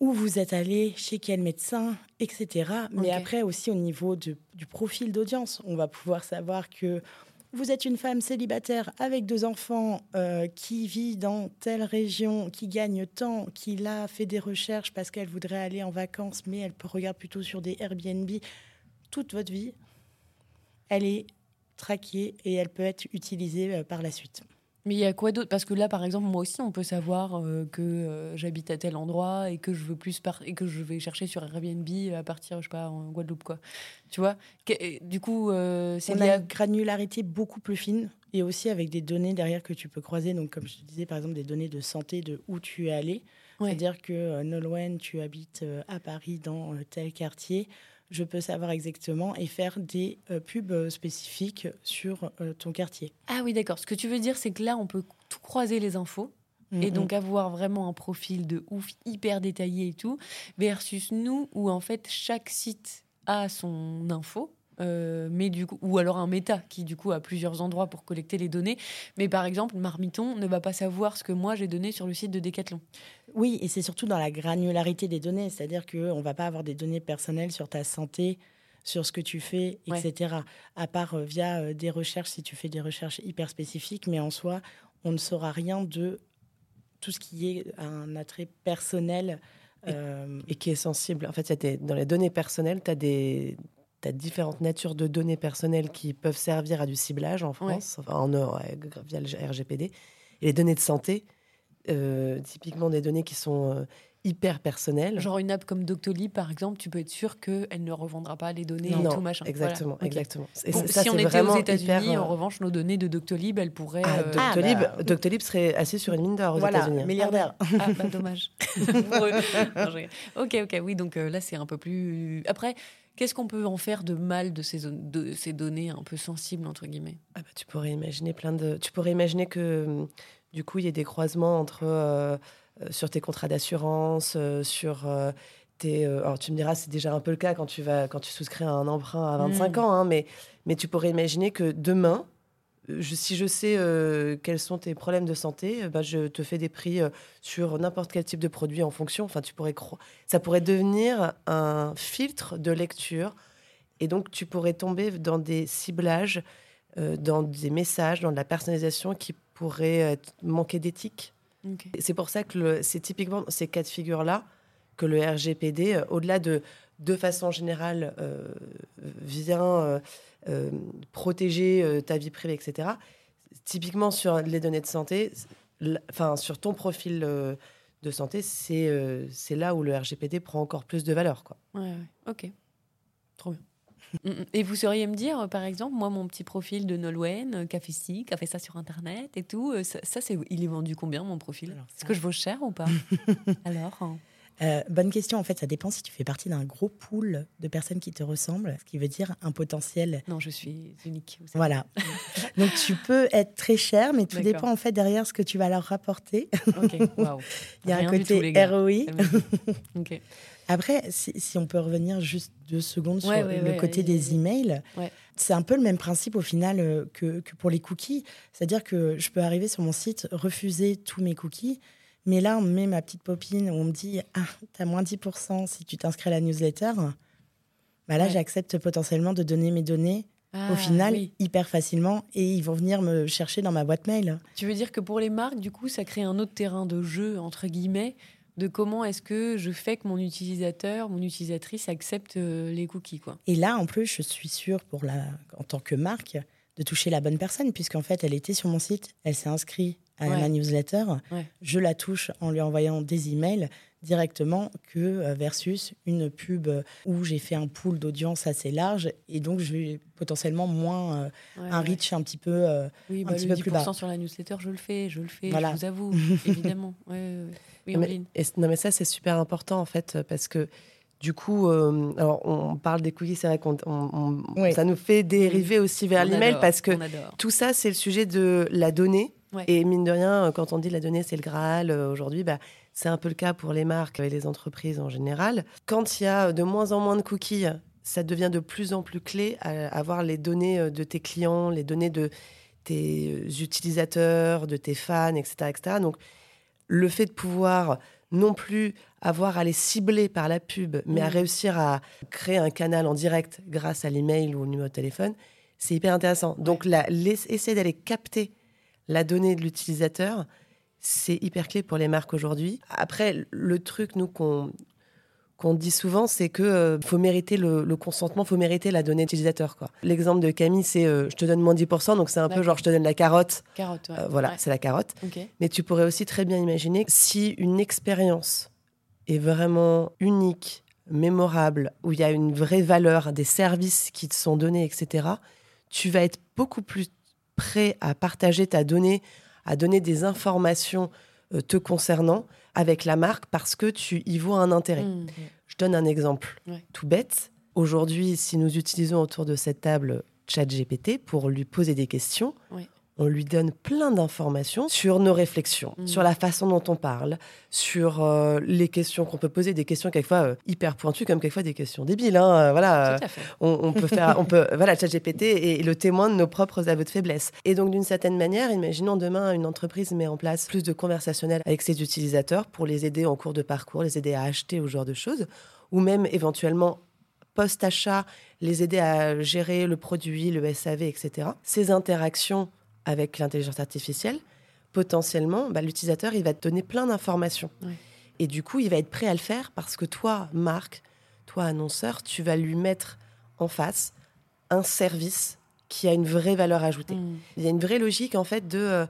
où vous êtes allé, chez quel médecin, etc. Mais après aussi au niveau de- du profil d'audience, on va pouvoir savoir que vous êtes une femme célibataire avec deux enfants euh, qui vit dans telle région, qui gagne tant, qui là fait des recherches parce qu'elle voudrait aller en vacances, mais elle regarde plutôt sur des Airbnb. Toute votre vie, elle est traquée et elle peut être utilisée euh, par la suite. Mais il y a quoi d'autre? Parce que là, par exemple, moi aussi, on peut savoir euh, que euh, j'habite à tel endroit et que je veux plus par et que je vais chercher sur Airbnb à partir, je sais pas, en Guadeloupe, quoi. Tu vois? Du coup, euh, c'est On a une granularité beaucoup plus fine et aussi avec des données derrière que tu peux croiser. Donc, comme je te disais, par exemple, des données de santé de où tu es allé. Ouais. C'est-à-dire que Nolwenn, tu habites à Paris dans tel quartier. Je peux savoir exactement et faire des euh, pubs euh, spécifiques sur euh, ton quartier. Ah oui, d'accord. Ce que tu veux dire, c'est que là, on peut tout croiser les infos et Mhm. donc avoir vraiment un profil de ouf hyper détaillé et tout, versus nous où en fait chaque site a son info. Euh, mais du coup, ou alors un méta qui du coup a plusieurs endroits pour collecter les données. Mais par exemple, Marmiton ne va pas savoir ce que moi j'ai donné sur le site de Decathlon. Oui, et c'est surtout dans la granularité des données, c'est-à-dire qu'on ne va pas avoir des données personnelles sur ta santé, sur ce que tu fais, Ouais. etc. À part euh, via euh, des recherches, si tu fais des recherches hyper spécifiques, mais en soi, on ne saura rien de tout ce qui est un attrait personnel. euh, et qui est sensible. En fait, il y a des- dans les données personnelles, tu as des T'as différentes natures de données personnelles qui peuvent servir à du ciblage en France, enfin, en, ouais, via le RGPD. Et les données de santé, euh, typiquement des données qui sont euh, hyper personnelles. Genre une app comme Doctolib, par exemple, tu peux être sûr qu'elle ne revendra pas les données et non, tout machin. exactement, Voilà. Exactement. Et Bon, ça, ça, si on était vraiment aux États-Unis, hyper, euh, en revanche, nos données de Doctolib, elles pourraient. Ah, euh, Doctolib, bah, Doctolib serait assis sur une mine d'or aux voilà, États-Unis. hein. milliardaire. Ah bah dommage. Non, ok, ok, oui, donc euh, là c'est un peu plus. Après, qu'est-ce qu'on peut en faire de mal de ces, zone- de ces données un peu sensibles, entre guillemets? Ah bah, tu pourrais imaginer plein de. Tu pourrais imaginer que hum, du coup il y ait des croisements entre euh, euh, sur tes contrats d'assurance, euh, sur tes. alors tu me diras c'est déjà un peu le cas quand tu vas quand tu souscris un emprunt à 25 Mm. ans, hein, mais mais tu pourrais imaginer que demain. Je- si je sais euh, quels sont tes problèmes de santé, euh, bah, je te fais des prix euh, sur n'importe quel type de produit en fonction. Enfin, tu pourrais cro- ça pourrait devenir un filtre de lecture, et donc tu pourrais tomber dans des ciblages euh, dans des messages, dans de la personnalisation qui pourrait manquer d'éthique. C'est pour ça que c'est typiquement ces cas de figure-là que le RGPD, au-delà de, de façon générale, vient euh, protéger euh, ta vie privée, etc. Typiquement sur les données de santé, enfin sur ton profil euh, de santé, c'est euh, c'est là où le RGPD prend encore plus de valeur. Quoi. Ouais, ouais, ok. Trop bien. Mm, mm. Et vous sauriez me dire, par exemple, moi, mon petit profil de Nolwenn, qui a fait ci, qui a fait ça sur Internet et tout, ça, ça, c'est, il est vendu combien, mon profil? Est-ce que je vaux cher ou pas? Alors hein. Euh, bonne question. En fait, ça dépend si tu fais partie d'un gros pool de personnes qui te ressemblent, ce qui veut dire un potentiel. Non, je suis unique. Voilà. Donc, tu peux être très cher, mais tout dépend en fait derrière ce que tu vas leur rapporter. Ok, waouh. Il y a Rien un tout, côté gars. ROI. Calmez-vous. Ok. Après, si, si on peut revenir juste deux secondes sur Ouais, le ouais, côté des emails, c'est un peu le même principe au final euh, que, que pour les cookies. C'est-à-dire que je peux arriver sur mon site, refuser tous mes cookies, mais là, on me met ma petite popine où on me dit Ah, t'as moins 10% si tu t'inscris à la newsletter. Bah là, Ouais. j'accepte potentiellement de donner mes données Ah, au final oui. hyper facilement et ils vont venir me chercher dans ma boîte mail. Tu veux dire que pour les marques, du coup, ça crée un autre terrain de jeu, entre guillemets, de comment est-ce que je fais que mon utilisateur, mon utilisatrice accepte euh, les cookies, quoi. Et là, en plus, je suis sûre, pour la, en tant que marque, de toucher la bonne personne, puisqu'en fait, elle était sur mon site, elle s'est inscrite à Ouais. ma newsletter. Ouais. Je la touche en lui envoyant des emails. directement que euh, versus une pub où j'ai fait un pool d'audience assez large et donc je vais potentiellement moins euh, Ouais, un ouais. reach un petit peu euh, Oui, un bah, petit le peu plus 10% bas. sur la newsletter, je le fais, je le fais, Voilà. je vous avoue, évidemment. Ouais, ouais, ouais. Oui, mais, et- non, mais ça, c'est super important, en fait, parce que du coup, euh, alors, on parle des cookies, c'est vrai qu'on Oui. ça nous fait dériver aussi vers On l'email adore, parce que tout ça, c'est le sujet de la donnée. Ouais. Et mine de rien, euh, quand on dit la donnée, c'est le Graal, euh, aujourd'hui, bah, c'est un peu le cas pour les marques et les entreprises en général. Quand il y a de moins en moins de cookies, ça devient de plus en plus clé à avoir les données euh, de tes clients, les données de tes euh, utilisateurs, de tes fans, etc. etc. Donc, le fait de pouvoir non plus avoir à les cibler par la pub, mais à Mm. réussir à créer un canal en direct grâce à l'email ou au numéro de téléphone, c'est hyper intéressant. Donc, la, essayer d'aller capter la donnée de l'utilisateur, c'est hyper clé pour les marques aujourd'hui. Après, le truc, nous, qu'on qu'on dit souvent, c'est que euh, faut mériter le, le consentement, faut mériter la donnée utilisateur. quoi. L'exemple de Camille, c'est euh, je te donne moins 10%, donc c'est un peu genre je te donne la carotte. Carotte, ouais. Euh, voilà, Ouais. c'est la carotte. Mais tu pourrais aussi très bien imaginer si une expérience est vraiment unique, mémorable, où il y a une vraie valeur, des services qui te sont donnés, etc., tu vas être beaucoup plus prêt à partager ta donnée, à donner des informations euh, te concernant avec la marque parce que tu y vois un intérêt. Mm. Je donne un exemple Ouais. tout bête. Aujourd'hui, si nous utilisons autour de cette table ChatGPT pour lui poser des questions, Ouais. On lui donne plein d'informations sur nos réflexions, Mhm. sur la façon dont on parle, sur euh, les questions qu'on peut poser, des questions quelquefois euh, hyper pointues, comme quelquefois des questions débiles. hein, euh, voilà, on peut faire, on peut, voilà, ChatGPT est le témoin de nos propres aveux de faiblesse. Et donc, d'une certaine manière, imaginons demain une entreprise met en place plus de conversationnel avec ses utilisateurs pour les aider en cours de parcours, les aider à acheter ou ce genre de choses, ou même éventuellement post-achat, les aider à gérer le produit, le SAV, etc. Ces interactions avec l'intelligence artificielle, potentiellement, bah, l'utilisateur, il va te donner plein d'informations. Ouais. Et du coup, il va être prêt à le faire parce que toi, marque, toi, annonceur, tu vas lui mettre en face un service qui a une vraie valeur ajoutée. Mm. Il y a une vraie logique, en fait, de... euh,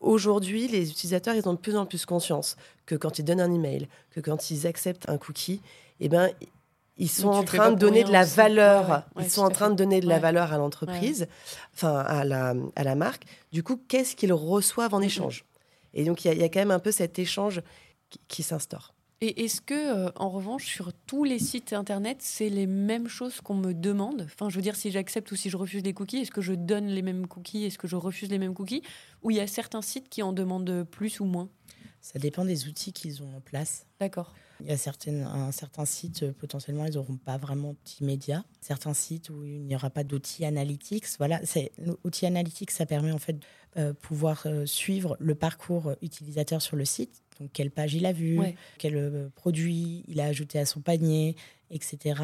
Aujourd'hui, les utilisateurs, ils ont de plus en plus conscience que quand ils donnent un email, que quand ils acceptent un cookie, eh ben, ils sont en train de donner de la aussi. valeur. Ouais, ouais, ouais, ils sont en à train de donner de la valeur à l'entreprise, enfin à la, à la marque. Du coup, qu'est-ce qu'ils reçoivent en échange? Et donc, il y, a- il y a quand même un peu cet échange qui, qui s'instaure. Et est-ce que, euh, en revanche, sur tous les sites internet, c'est les mêmes choses qu'on me demande? Enfin, je veux dire, si j'accepte ou si je refuse les cookies, est-ce que je donne les mêmes cookies? Est-ce que je refuse les mêmes cookies? Ou il y a certains sites qui en demandent plus ou moins? Ça dépend des outils qu'ils ont en place. D'accord. Il y a certaines, un certain site, euh, potentiellement, ils n'auront pas vraiment d'immédiat. Certains sites où il n'y aura pas d'outils analytics. Voilà, l'outil analytics, ça permet en fait de pouvoir euh, suivre le parcours euh, utilisateur sur le site. Donc, quelle page il a vu, Ouais. quel euh, produit il a ajouté à son panier, etc.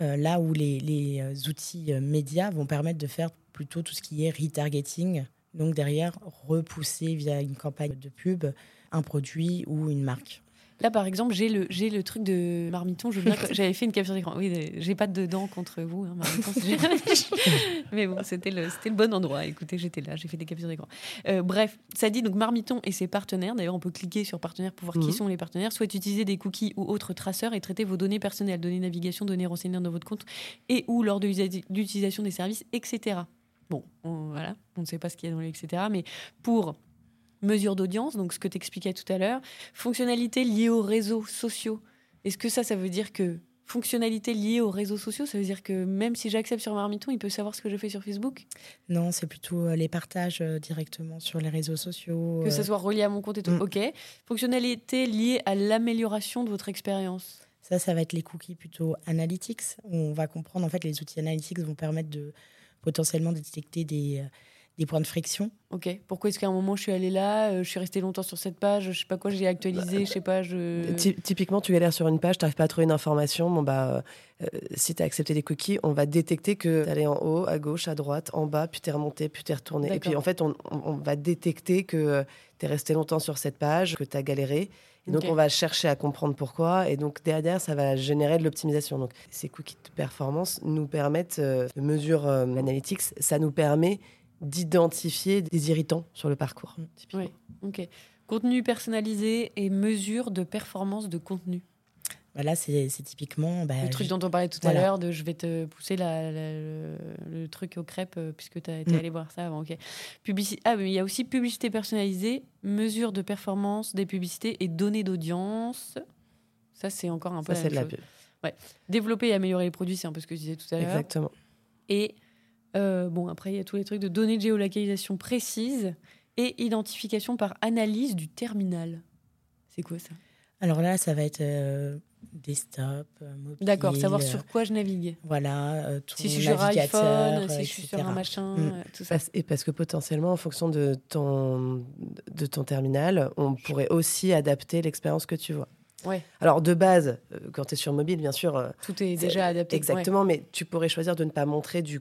Euh, là où les, les, euh, outils euh, médias vont permettre de faire plutôt tout ce qui est retargeting. Donc derrière, repousser via une campagne de pub un produit ou une marque. Là, par exemple, j'ai le, j'ai le truc de Marmiton. Je J'avais fait une capture d'écran. Oui, j'ai pas de dents contre vous, hein, Marmiton. Mais bon, c'était le, c'était le bon endroit. Écoutez, j'étais là, j'ai fait des captures d'écran. Euh, bref, ça dit donc Marmiton et ses partenaires. D'ailleurs, on peut cliquer sur partenaires pour voir Mhm. qui sont les partenaires. Souhaitent utiliser des cookies ou autres traceurs et traiter vos données personnelles, données navigation, données renseignées dans votre compte et ou lors de l'utilisation des services, etc. Bon, on, voilà, on ne sait pas ce qu'il y a dans les etc. Mais pour mesure d'audience, donc ce que tu expliquais tout à l'heure, fonctionnalités liées aux réseaux sociaux. Est-ce que ça, ça veut dire que fonctionnalités liées aux réseaux sociaux, ça veut dire que même si j'accepte sur Marmiton, il peut savoir ce que je fais sur Facebook? Non, c'est plutôt euh, les partages euh, directement sur les réseaux sociaux. Que euh, ça soit relié à mon compte et tout. Mm. Ok. Fonctionnalités liées à l'amélioration de votre expérience. Ça, ça va être les cookies plutôt analytics. on va comprendre, en fait, les outils analytics vont permettre de potentiellement détecter des, euh, des points de friction. Ok. Pourquoi est-ce qu'à un moment je suis allée là, euh, je suis restée longtemps sur cette page, je sais pas quoi, j'ai actualisé, je sais pas, je. Ty- Typiquement, tu galères sur une page, tu n'arrives pas à trouver une information. Bon, bah, euh, si tu as accepté des cookies, on va détecter que tu allé en haut, à gauche, à droite, en bas, puis tu es remonté, puis tu es retourné. Et puis, en fait, on, on- on va détecter que tu es resté longtemps sur cette page, que tu as galéré. Et donc, on va chercher à comprendre pourquoi. Et donc, derrière, ça va générer de l'optimisation. Donc, ces cookies de performance nous permettent euh, de mesurer euh, l'analytics. Ça nous permet d'identifier des irritants sur le parcours. Oui. Ok. Contenu personnalisé et mesure de performance de contenu. Voilà, c'est c'est typiquement. bah, le truc je- dont on parlait tout voilà. à l'heure, de je vais te pousser la- la- le, le truc aux crêpes euh, puisque tu as été Mm. allé voir ça avant. ok. Publici- ah, mais il y a aussi publicité personnalisée, mesure de performance des publicités et données d'audience. Ça, c'est encore un peu Ça, c'est de la pub. Développer et améliorer les produits, c'est un peu ce que je disais tout à l'heure. Exactement. Et euh, bon, après, il y a tous les trucs de données de géolocalisation précises et identification par analyse du terminal. C'est quoi ça? Alors là, ça va être euh, desktop, euh, mobile. D'accord, savoir euh, sur quoi je navigue. Voilà, euh, Si je suis sur iPhone, si je suis sur un machin, Mm. tout ça. Et parce que potentiellement, en fonction de ton, de ton terminal, on pourrait aussi adapter l'expérience que tu vois. Ouais. Alors, de base, quand tu es sur mobile, bien sûr, Tout est déjà adapté. exactement, mais tu pourrais choisir de ne pas montrer du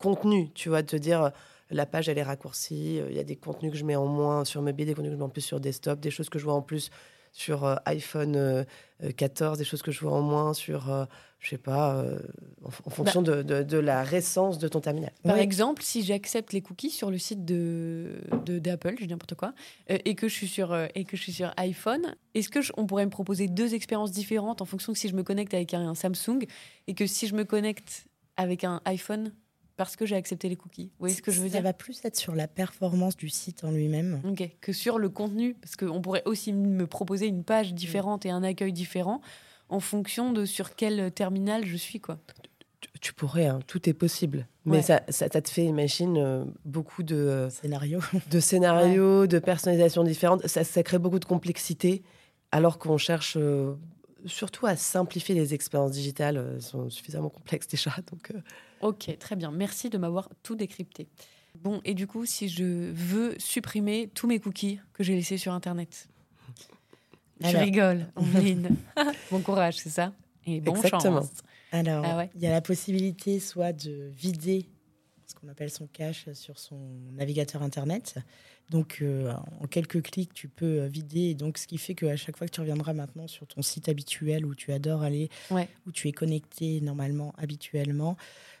contenu, tu vois, de te dire euh, la page, elle est raccourcie, euh, il y a des contenus que je mets en moins sur mobile, des contenus que je mets en plus sur desktop, des choses que je vois en plus sur euh, iPhone euh, euh, 14, des choses que je vois en moins sur, euh, je sais pas, euh, en, en fonction de, de- de la récence de ton terminal. Par exemple, si j'accepte les cookies sur le site de d'Apple, je dis n'importe quoi, euh, et que je suis sur euh, et que je suis sur iPhone, est-ce que je- on pourrait me proposer deux expériences différentes en fonction de si je me connecte avec un, Samsung et que si je me connecte avec un iPhone parce que j'ai accepté les cookies. Vous voyez ce que je veux Ça dire va plus être sur la performance du site en lui-même. Ok, que sur le contenu, parce qu'on pourrait aussi me proposer une page différente et un accueil différent en fonction de sur quel terminal je suis, quoi. Tu, tu pourrais, hein, tout est possible. Mais Ouais. ça, ça, ça te fait, imagine, euh, beaucoup de, euh, Scénario. de scénarios, de personnalisations différentes. Ça, ça crée beaucoup de complexité, alors qu'on cherche euh, surtout à simplifier les expériences digitales. euh, Elles sont suffisamment complexes déjà. Donc, euh, Ok, très bien. Merci de m'avoir tout décrypté. Bon, et du coup, si je veux supprimer tous mes cookies que j'ai laissés sur Internet, je Alors. rigole, Omeline. bon courage, c'est ça? Et bon Exactement. chance. Alors, Ah ouais. il y a la possibilité soit de vider ce qu'on appelle son cache sur son navigateur Internet. Donc, euh, en quelques clics, tu peux euh, vider. Et donc, ce qui fait qu'à chaque fois que tu reviendras maintenant sur ton site habituel où tu adores aller, Ouais. où tu es connecté normalement, habituellement,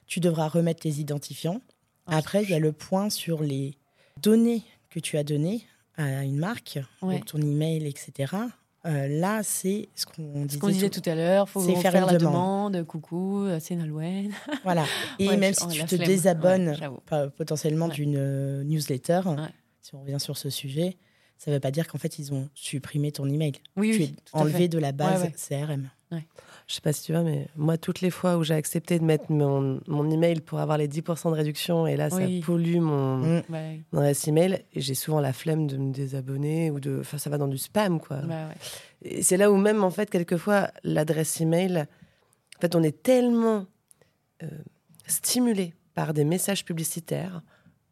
tu devras remettre tes identifiants. Ah, Après, il y a le point sur les données que tu as données à une marque, Ouais. donc ton email, etc. Euh, là, c'est ce qu'on disait. tout- à l'heure, faut c'est faire, faire une la demande. demande. Coucou, c'est Nolwenn. Voilà. Et Ouais, même si tu te flemme. désabonnes Ouais, potentiellement Ouais. d'une newsletter. Si on revient sur ce sujet, ça ne veut pas dire qu'en fait ils ont supprimé ton email. Oui, tu oui, es enlevé de la base Ouais, ouais. CRM. je sais pas si tu vois, mais moi, toutes les fois où j'ai accepté de mettre mon, mon email pour avoir les 10% de réduction, et là, Oui. ça pollue mon, Mm. Mon adresse email, et j'ai souvent la flemme de me désabonner, ou de. Enfin, ça va dans du spam, quoi. ouais. Et c'est là où même, en fait, quelquefois, l'adresse email, en fait, on est tellement euh, stimulé par des messages publicitaires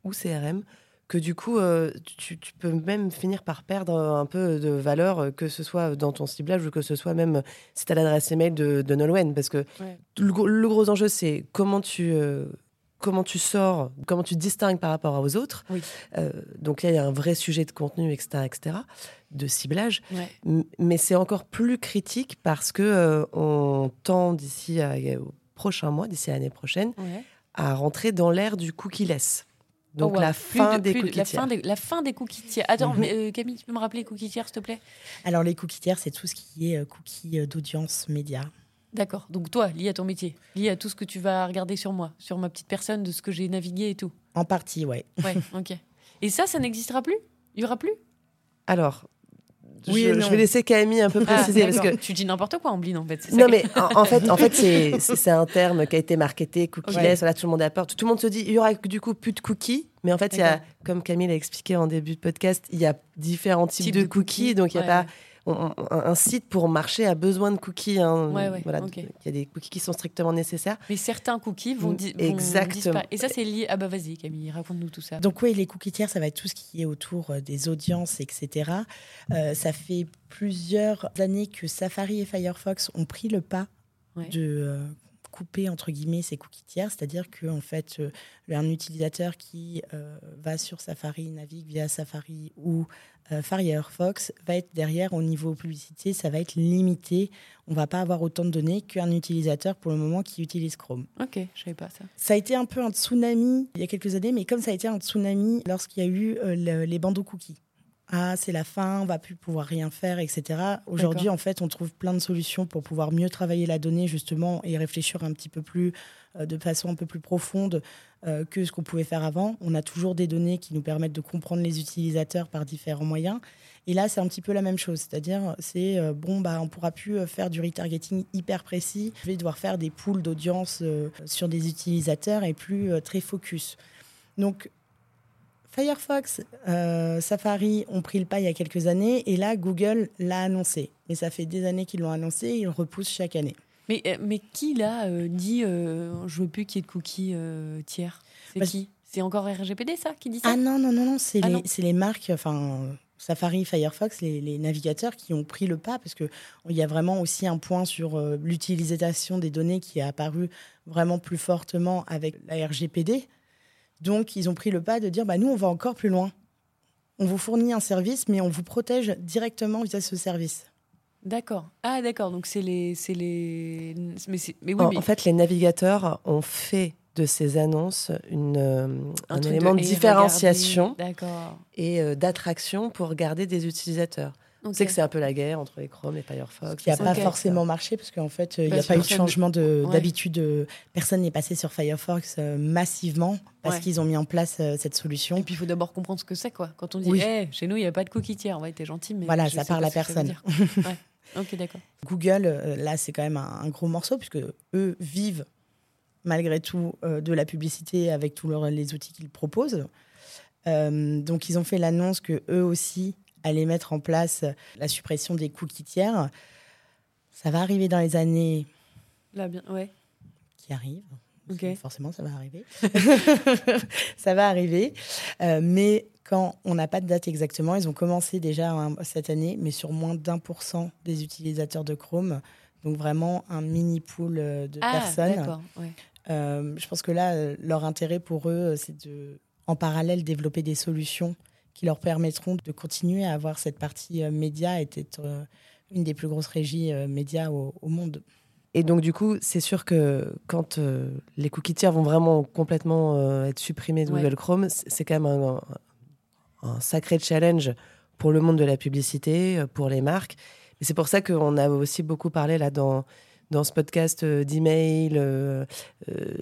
ou CRM que du coup, euh, tu, tu peux même finir par perdre un peu de valeur, euh, que ce soit dans ton ciblage ou que ce soit même si tu as l'adresse email de, de Nolwenn. Parce que Ouais. le, gros- le gros enjeu, c'est comment tu... euh, Comment tu sors, comment tu distingues par rapport aux autres. Oui. Euh, donc là, il y a un vrai sujet de contenu, etc., etc., de ciblage. Ouais. Mais c'est encore plus critique parce que euh, on tend d'ici au prochain mois, d'ici à l'année prochaine, Ouais. à rentrer dans l'ère du cookie-less. Donc Oh, la fin de- des de- la fin tiers. des, la fin des cookies tiers. Attends, Mhm. mais, euh, Camille, tu peux me rappeler les cookies tiers, s'il te plaît? Alors les cookies tiers, c'est tout ce qui est euh, cookies euh, d'audience média. D'accord. Donc toi, lié à ton métier, lié à tout ce que tu vas regarder sur moi, sur ma petite personne, de ce que j'ai navigué et tout. En partie, ouais. Ouais, ok. Et ça, ça n'existera plus? Il y aura plus? Alors, Oui je, et je non. vais laisser Camille un peu préciser parce Ah, que tu dis n'importe quoi, Ambline, en fait. ça non que- mais en, en fait, en fait c'est un terme qui a été marketé cookie-less. Ouais. Voilà, tout le monde a peur. Tout le monde se dit il y aura du coup plus de cookies, mais en fait il y a, comme Camille l'a expliqué en début de podcast, il y a différents types, de, de cookies, cookies, donc il y a ouais, pas. On- un, site pour marcher a besoin de cookies. hein. Ouais, ouais, voilà, ok. il y a des cookies qui sont strictement nécessaires. Mais certains cookies vont, di- vont exactement. disparaître. Et ça, c'est lié. Ah bah vas-y, Camille, raconte-nous tout ça. Donc oui, les cookies tiers, ça va être tout ce qui est autour euh, des audiences, etc. Euh, ça fait plusieurs années que Safari et Firefox ont pris le pas Ouais. de euh, couper entre guillemets ces cookies tiers, c'est-à-dire que en fait, euh, un utilisateur qui euh, va sur Safari, navigue via Safari ou euh, Firefox va être derrière au niveau publicité, ça va être limité. On va pas avoir autant de données qu'un utilisateur pour le moment qui utilise Chrome. Ok, je savais pas ça. Ça a été un peu un tsunami il y a quelques années, mais comme ça a été un tsunami lorsqu'il y a eu euh, le- les bandeaux cookies. ah c'est la fin, on va plus pouvoir rien faire, etc. Aujourd'hui, en fait, on trouve plein de solutions pour pouvoir mieux travailler la donnée justement et réfléchir un petit peu plus euh, de façon un peu plus profonde euh, que ce qu'on pouvait faire avant. On a toujours des données qui nous permettent de comprendre les utilisateurs par différents moyens. Et là, c'est un petit peu la même chose, c'est-à-dire c'est euh, bon, bah, on pourra plus faire du retargeting hyper précis. Je vais devoir faire des pools d'audience sur des utilisateurs et plus très focus. Donc Firefox, Safari ont pris le pas il y a quelques années et là, Google l'a annoncé. Et ça fait des années qu'ils l'ont annoncé, ils le repoussent chaque année. Mais, euh, mais qui là euh, dit euh, je veux plus qu'il y ait de cookies tiers? C'est qui? C'est encore RGPD ça qui dit ça? Ah non, non, non, non, c'est ah les, les, marques, enfin Safari, Firefox, les, les, navigateurs qui ont pris le pas parce qu'il y a vraiment aussi un point sur l'utilisation des données qui est apparu vraiment plus fortement avec la RGPD. Donc ils ont pris le pas de dire bah, nous on va encore plus loin. On vous fournit un service, mais on vous protège directement via ce service. D'accord. Ah, d'accord. Donc, c'est les. C'est les... Mais, mais oui, en, fait, les navigateurs ont fait de ces annonces une, euh, un, élément de, différenciation et euh, d'attraction pour garder des utilisateurs. On sait que c'est un peu la guerre entre les Chrome et Firefox. qui n'a pas forcément marché parce qu'en fait, il n'y a pas eu de changement d'habitude. Personne n'est passé sur Firefox euh, massivement parce qu'ils ont mis en place cette solution. Et puis, il faut d'abord comprendre ce que c'est. quoi. Quand on dit chez nous, il n'y a pas de cookie tiers, ouais, t'es gentil, mais. Voilà, ça parle à personne. Ok, d'accord. Google, euh, là, c'est quand même un, gros morceau, puisque eux vivent malgré tout euh, de la publicité avec tous les outils qu'ils proposent. Euh, donc, ils ont fait l'annonce que eux aussi allaient mettre en place la suppression des cookies tiers. Ça va arriver dans les années là, bien, ouais. qui arrivent. Forcément, ça va arriver. ça va arriver. mais quand on n'a pas de date exactement, ils ont commencé déjà cette année, mais sur moins d'un pour cent des utilisateurs de Chrome. Donc vraiment un mini pool euh, de ah, personnes. Euh, je pense que là, euh, leur intérêt pour eux, c'est de, en parallèle, développer des solutions qui leur permettront de continuer à avoir cette partie média et d'être une des plus grosses régies médias au, monde. Et donc, du coup, c'est sûr que quand les cookies tiers vont vraiment complètement être supprimés de Google Chrome, c'est quand même un, un sacré challenge pour le monde de la publicité, euh, pour les marques. Et c'est pour ça qu'on a aussi beaucoup parlé là dans, dans ce podcast euh, d'email euh,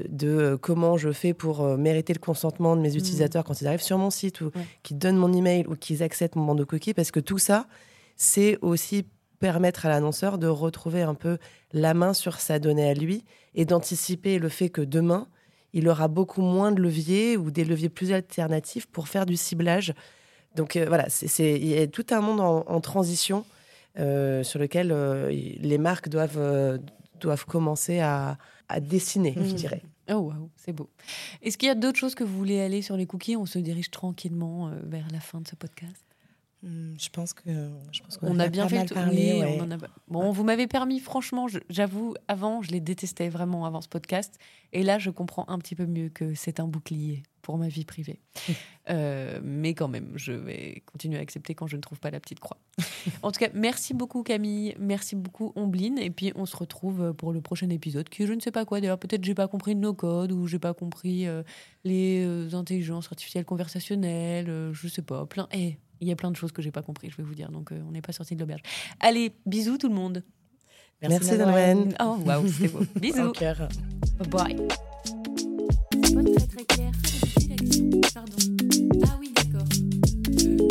de comment je fais pour mériter le consentement de mes mmh. utilisateurs quand ils arrivent sur mon site ou qu'ils donnent mon email ou qu'ils acceptent mon bandeau cookie parce que tout ça, c'est aussi permettre à l'annonceur de retrouver un peu la main sur sa donnée à lui et d'anticiper le fait que demain, il aura beaucoup moins de leviers ou des leviers plus alternatifs pour faire du ciblage. Donc euh, voilà, c'est, il y a tout un monde en, transition euh, sur lequel euh, les marques doivent, doivent commencer à, dessiner, je mmh. dirais. Oh, wow, c'est beau. Est-ce qu'il y a d'autres choses que vous voulez aller sur les cookies? On se dirige tranquillement vers la fin de ce podcast. Hmm, je pense que je pense qu'on on a, bien fait parler. Bon, vous m'avez permis, franchement, j'avoue, avant, je les détestais vraiment avant ce podcast, et là, je comprends un petit peu mieux que c'est un bouclier pour ma vie privée. Euh, mais quand même, je vais continuer à accepter quand je ne trouve pas la petite croix. en tout cas, merci beaucoup Camille, merci beaucoup Ombline, et puis on se retrouve pour le prochain épisode qui je ne sais pas quoi. D'ailleurs, peut-être j'ai pas compris nos codes ou j'ai pas compris euh, les euh, intelligences artificielles conversationnelles, je sais pas, plein. Eh, il y a plein de choses que j'ai pas compris, je vais vous dire. Donc, euh, on n'est pas sorti de l'auberge. Allez, bisous tout le monde. Merci, Merci Oh, waouh, c'était beau. bisous. Bye. Bonne fête, très. Pardon. Ah oui, d'accord. Euh,